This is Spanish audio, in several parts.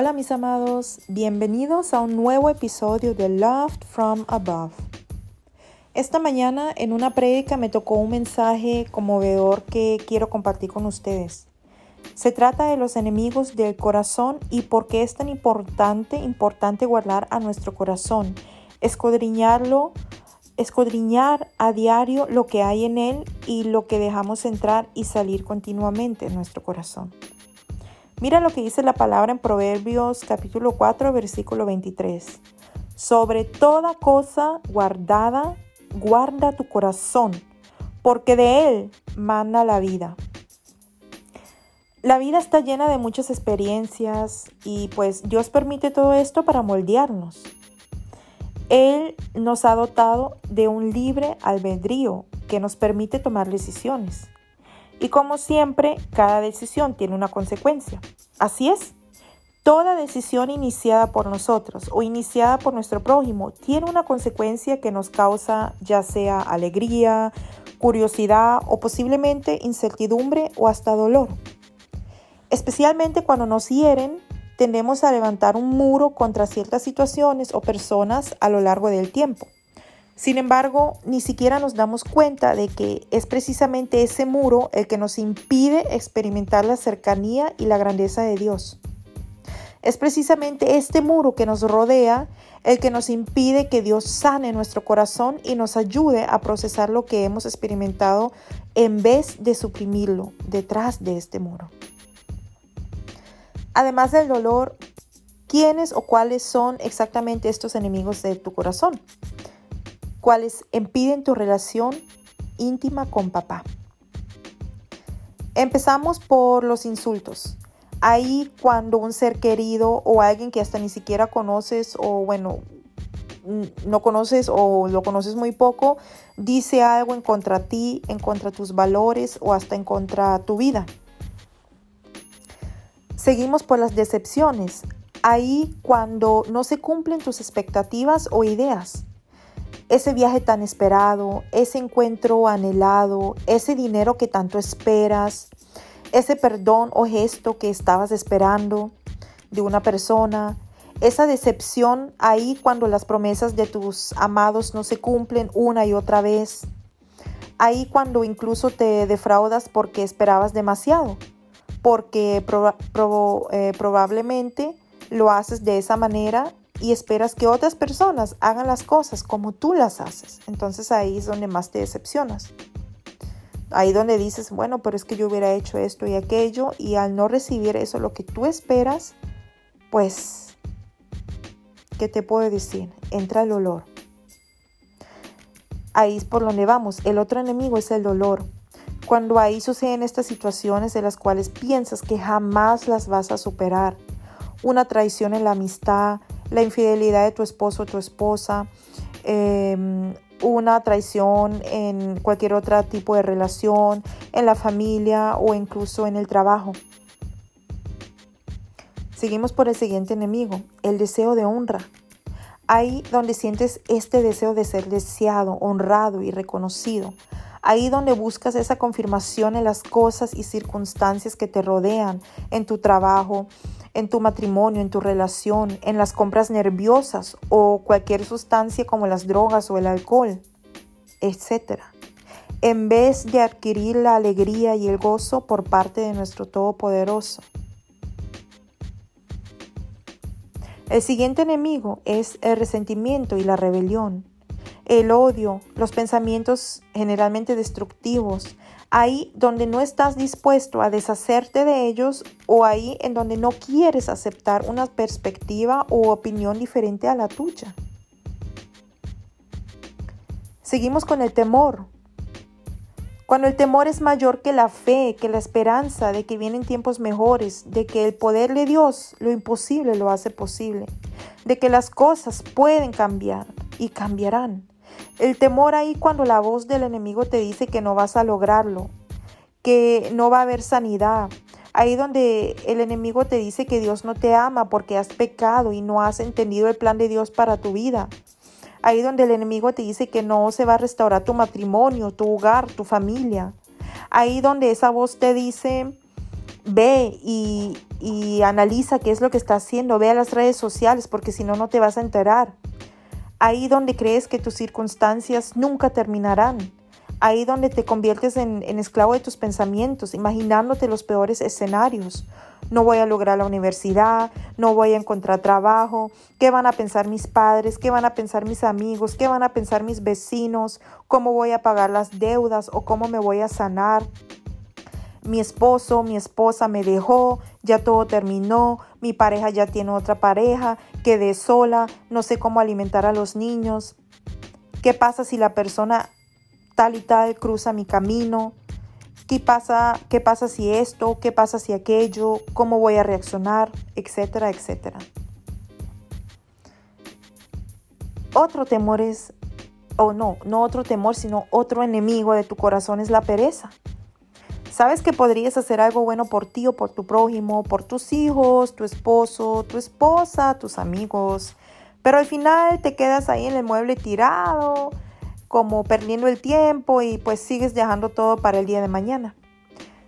Hola mis amados, bienvenidos a un nuevo episodio de Loved from Above. Esta mañana en una prédica me tocó un mensaje conmovedor que quiero compartir con ustedes. Se trata de los enemigos del corazón y por qué es tan importante, importante guardar a nuestro corazón, escudriñarlo, escudriñar a diario lo que hay en él y lo que dejamos entrar y salir continuamente en nuestro corazón. Mira lo que dice la palabra en Proverbios capítulo 4 versículo 23. Sobre toda cosa guardada, guarda tu corazón, porque de él manda la vida. La vida está llena de muchas experiencias y pues Dios permite todo esto para moldearnos. Él nos ha dotado de un libre albedrío que nos permite tomar decisiones. Y como siempre, cada decisión tiene una consecuencia. Así es. Toda decisión iniciada por nosotros o iniciada por nuestro prójimo tiene una consecuencia que nos causa ya sea alegría, curiosidad o posiblemente incertidumbre o hasta dolor. Especialmente cuando nos hieren, tendemos a levantar un muro contra ciertas situaciones o personas a lo largo del tiempo. Sin embargo, ni siquiera nos damos cuenta de que es precisamente ese muro el que nos impide experimentar la cercanía y la grandeza de Dios. Es precisamente este muro que nos rodea el que nos impide que Dios sane nuestro corazón y nos ayude a procesar lo que hemos experimentado en vez de suprimirlo detrás de este muro. Además del dolor, ¿quiénes o cuáles son exactamente estos enemigos de tu corazón? Cuales impiden tu relación íntima con papá. Empezamos por los insultos. Ahí cuando un ser querido o alguien que hasta ni siquiera conoces o bueno, no conoces o lo conoces muy poco, dice algo en contra ti, en contra tus valores o hasta en contra tu vida. Seguimos por las decepciones. Ahí cuando no se cumplen tus expectativas o ideas ese viaje tan esperado, ese encuentro anhelado, ese dinero que tanto esperas, ese perdón o gesto que estabas esperando de una persona, esa decepción ahí cuando las promesas de tus amados no se cumplen una y otra vez, ahí cuando incluso te defraudas porque esperabas demasiado, porque eh, probablemente lo haces de esa manera y esperas que otras personas hagan las cosas como tú las haces. Entonces ahí es donde más te decepcionas. Ahí donde dices, bueno, pero es que yo hubiera hecho esto y aquello y al no recibir eso, lo que tú esperas, pues, ¿qué te puedo decir? Entra el dolor. Ahí es por donde vamos. El otro enemigo es el dolor. Cuando ahí suceden estas situaciones de las cuales piensas que jamás las vas a superar. Una traición en la amistad, la infidelidad de tu esposo o tu esposa, em, una traición en cualquier otro tipo de relación, en la familia o incluso en el trabajo. Seguimos por el siguiente enemigo, el deseo de honra. Ahí donde sientes este deseo de ser deseado, honrado y reconocido. Ahí donde buscas esa confirmación en las cosas y circunstancias que te rodean, en tu trabajo, en tu matrimonio, en tu relación, en las compras nerviosas o cualquier sustancia como las drogas o el alcohol, etc. En vez de adquirir la alegría y el gozo por parte de nuestro Todopoderoso. El siguiente enemigo es el resentimiento y la rebelión, el odio, los pensamientos generalmente destructivos, ahí donde no estás dispuesto a deshacerte de ellos o ahí en donde no quieres aceptar una perspectiva o opinión diferente a la tuya. Seguimos con el temor. Cuando el temor es mayor que la fe, que la esperanza de que vienen tiempos mejores, de que el poder de Dios lo imposible lo hace posible, de que las cosas pueden cambiar y cambiarán. El temor ahí cuando la voz del enemigo te dice que no vas a lograrlo, que no va a haber sanidad. Ahí donde el enemigo te dice que Dios no te ama porque has pecado y no has entendido el plan de Dios para tu vida. Ahí donde el enemigo te dice que no se va a restaurar tu matrimonio, tu hogar, tu familia. Ahí donde esa voz te dice ve y, y analiza qué es lo que está haciendo, ve a las redes sociales porque si no, no te vas a enterar. Ahí donde crees que tus circunstancias nunca terminarán. Ahí donde te conviertes en, en, esclavo de tus pensamientos, imaginándote los peores escenarios. No voy a lograr la universidad, no voy a encontrar trabajo, qué van a pensar mis padres, qué van a pensar mis amigos, qué van a pensar mis vecinos, cómo voy a pagar las deudas o cómo me voy a sanar mi esposo, mi esposa me dejó, ya todo terminó, mi pareja ya tiene otra pareja, quedé sola, no sé cómo alimentar a los niños. ¿Qué pasa si la persona tal y tal cruza mi camino? ¿Qué pasa, qué pasa si esto? ¿Qué pasa si aquello? ¿Cómo voy a reaccionar? Etcétera, etcétera. Otro temor es, o no, no otro temor, sino otro enemigo de tu corazón es la pereza. Sabes que podrías hacer algo bueno por ti o por tu prójimo, por tus hijos, tu esposo, tu esposa, tus amigos, pero al final te quedas ahí en el mueble tirado, como perdiendo el tiempo y pues sigues dejando todo para el día de mañana.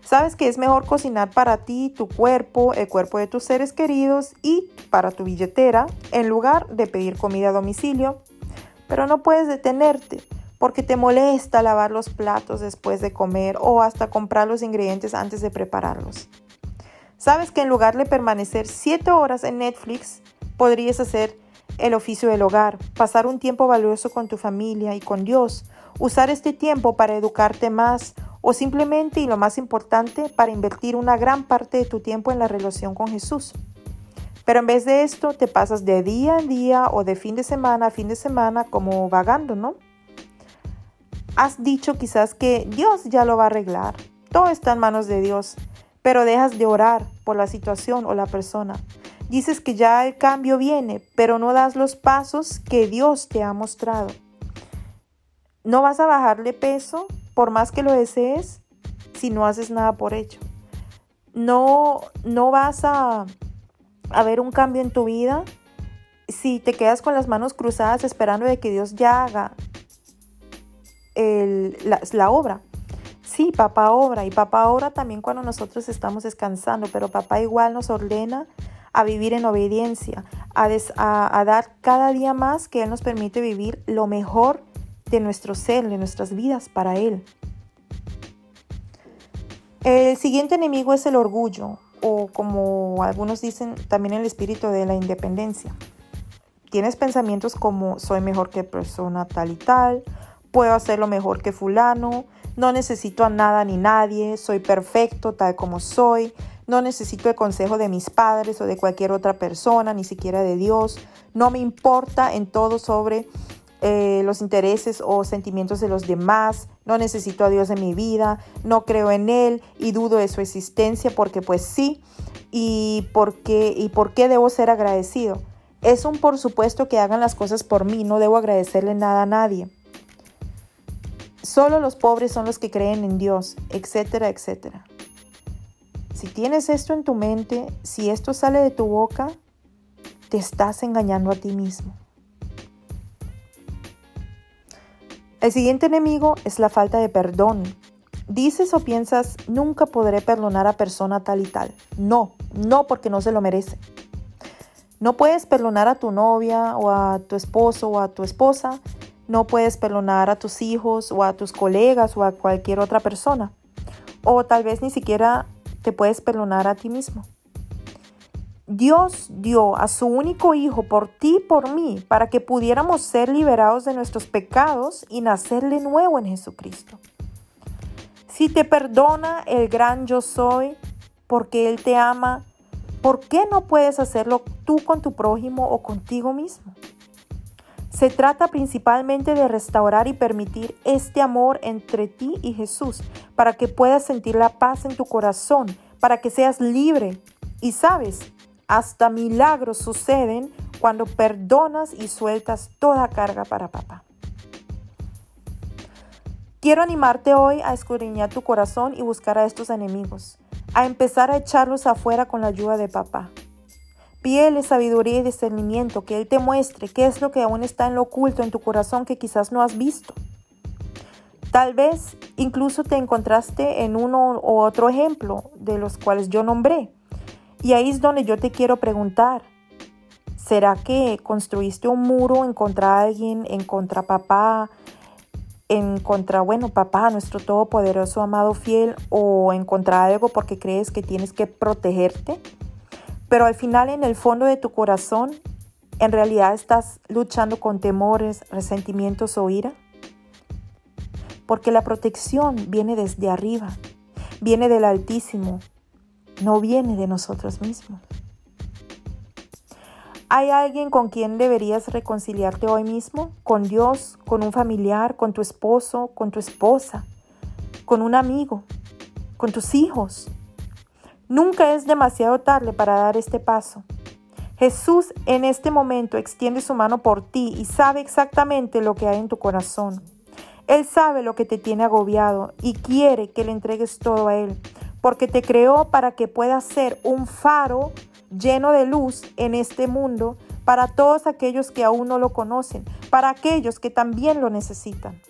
Sabes que es mejor cocinar para ti, tu cuerpo, el cuerpo de tus seres queridos y para tu billetera en lugar de pedir comida a domicilio. Pero no puedes detenerte porque te molesta lavar los platos después de comer o hasta comprar los ingredientes antes de prepararlos. Sabes que en lugar de permanecer 7 horas en Netflix, podrías hacer el oficio del hogar, pasar un tiempo valioso con tu familia y con Dios, usar este tiempo para educarte más o simplemente, y lo más importante, para invertir una gran parte de tu tiempo en la relación con Jesús. Pero en vez de esto, te pasas de día en día o de fin de semana a fin de semana como vagando, ¿no? Has dicho quizás que Dios ya lo va a arreglar. Todo está en manos de Dios, pero dejas de orar por la situación o la persona. Dices que ya el cambio viene, pero no das los pasos que Dios te ha mostrado. No vas a bajarle peso por más que lo desees si no haces nada por ello. No, no vas a, a ver un cambio en tu vida si te quedas con las manos cruzadas esperando de que Dios ya haga la, obra. Sí, papá obra y papá obra también cuando nosotros estamos descansando, pero papá igual nos ordena a vivir en obediencia, a, dar cada día más que Él nos permite vivir lo mejor de nuestro ser, de nuestras vidas para Él. El siguiente enemigo es el orgullo, o como algunos dicen, también el espíritu de la independencia. Tienes pensamientos como soy mejor que persona tal y tal, puedo hacerlo mejor que fulano, no necesito a nada ni nadie, soy perfecto tal como soy, no necesito el consejo de mis padres o de cualquier otra persona, ni siquiera de Dios, no me importa en todo sobre eh, los intereses o sentimientos de los demás, no necesito a Dios en mi vida, no creo en Él y dudo de su existencia porque pues sí, y por qué, y por qué debo ser agradecido. Es un por supuesto que hagan las cosas por mí, no debo agradecerle nada a nadie. Solo los pobres son los que creen en Dios, etcétera, etcétera. Si tienes esto en tu mente, si esto sale de tu boca, te estás engañando a ti mismo. El siguiente enemigo es la falta de perdón. Dices o piensas, nunca podré perdonar a persona tal y tal. No, no porque no se lo merece. No puedes perdonar a tu novia o a tu esposo o a tu esposa no puedes perdonar a tus hijos o a tus colegas o a cualquier otra persona. O tal vez ni siquiera te puedes perdonar a ti mismo. Dios dio a su único Hijo por ti y por mí para que pudiéramos ser liberados de nuestros pecados y nacer de nuevo en Jesucristo. Si te perdona el gran yo soy porque Él te ama, ¿por qué no puedes hacerlo tú con tu prójimo o contigo mismo? Se trata principalmente de restaurar y permitir este amor entre ti y Jesús para que puedas sentir la paz en tu corazón, para que seas libre. Y sabes, hasta milagros suceden cuando perdonas y sueltas toda carga para papá. Quiero animarte hoy a escudriñar tu corazón y buscar a estos enemigos, a empezar a echarlos afuera con la ayuda de papá. Pídele sabiduría y discernimiento, que Él te muestre qué es lo que aún está en lo oculto en tu corazón que quizás no has visto. Tal vez Incluso te encontraste en uno u otro ejemplo de los cuales yo nombré. Y ahí es donde yo te quiero preguntar, ¿será que construiste un muro en contra de alguien, en contra papá, en contra, bueno, papá, nuestro todopoderoso amado fiel, o en contra algo porque crees que tienes que protegerte? Pero al final en el fondo de tu corazón, en realidad estás luchando con temores, resentimientos o ira. Porque la protección viene desde arriba, viene del Altísimo, no viene de nosotros mismos. ¿Hay alguien con quien deberías reconciliarte hoy mismo? ¿Con Dios? ¿Con un familiar? ¿Con tu esposo? ¿Con tu esposa? ¿Con un amigo? ¿Con tus hijos? Nunca es demasiado tarde para dar este paso. Jesús en este momento extiende su mano por ti y sabe exactamente lo que hay en tu corazón. Él sabe lo que te tiene agobiado y quiere que le entregues todo a Él porque te creó para que puedas ser un faro lleno de luz en este mundo para todos aquellos que aún no lo conocen, para aquellos que también lo necesitan.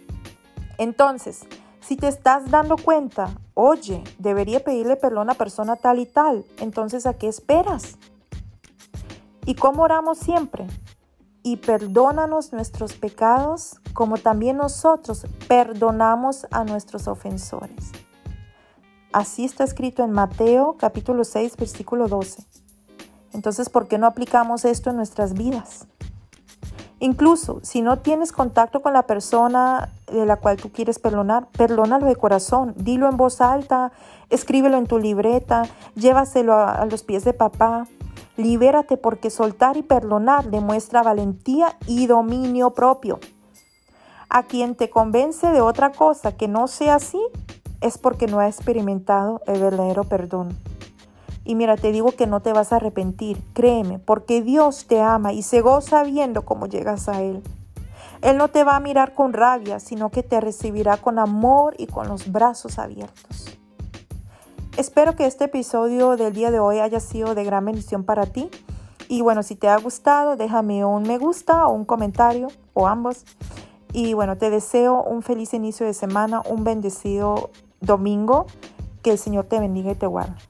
Entonces, si te estás dando cuenta, oye, debería pedirle perdón a persona tal y tal, entonces ¿a qué esperas? ¿Y cómo oramos siempre? Y perdónanos nuestros pecados como también nosotros perdonamos a nuestros ofensores. Así está escrito en Mateo capítulo 6, versículo 12. Entonces, ¿por qué no aplicamos esto en nuestras vidas? Incluso si no tienes contacto con la persona de la cual tú quieres perdonar, perdónalo de corazón, dilo en voz alta, escríbelo en tu libreta, llévaselo a, a los pies de papá. Libérate porque soltar y perdonar demuestra valentía y dominio propio. A quien te convence de otra cosa que no sea así, es porque no ha experimentado el verdadero perdón. Y mira, te digo que no te vas a arrepentir, créeme, porque Dios te ama y se goza viendo cómo llegas a Él. Él no te va a mirar con rabia, sino que te recibirá con amor y con los brazos abiertos. Espero que este episodio del día de hoy haya sido de gran bendición para ti. Y bueno, si te ha gustado, déjame un me gusta o un comentario o ambos. Y bueno, te deseo un feliz inicio de semana, un bendecido domingo. Que el Señor te bendiga y te guarde.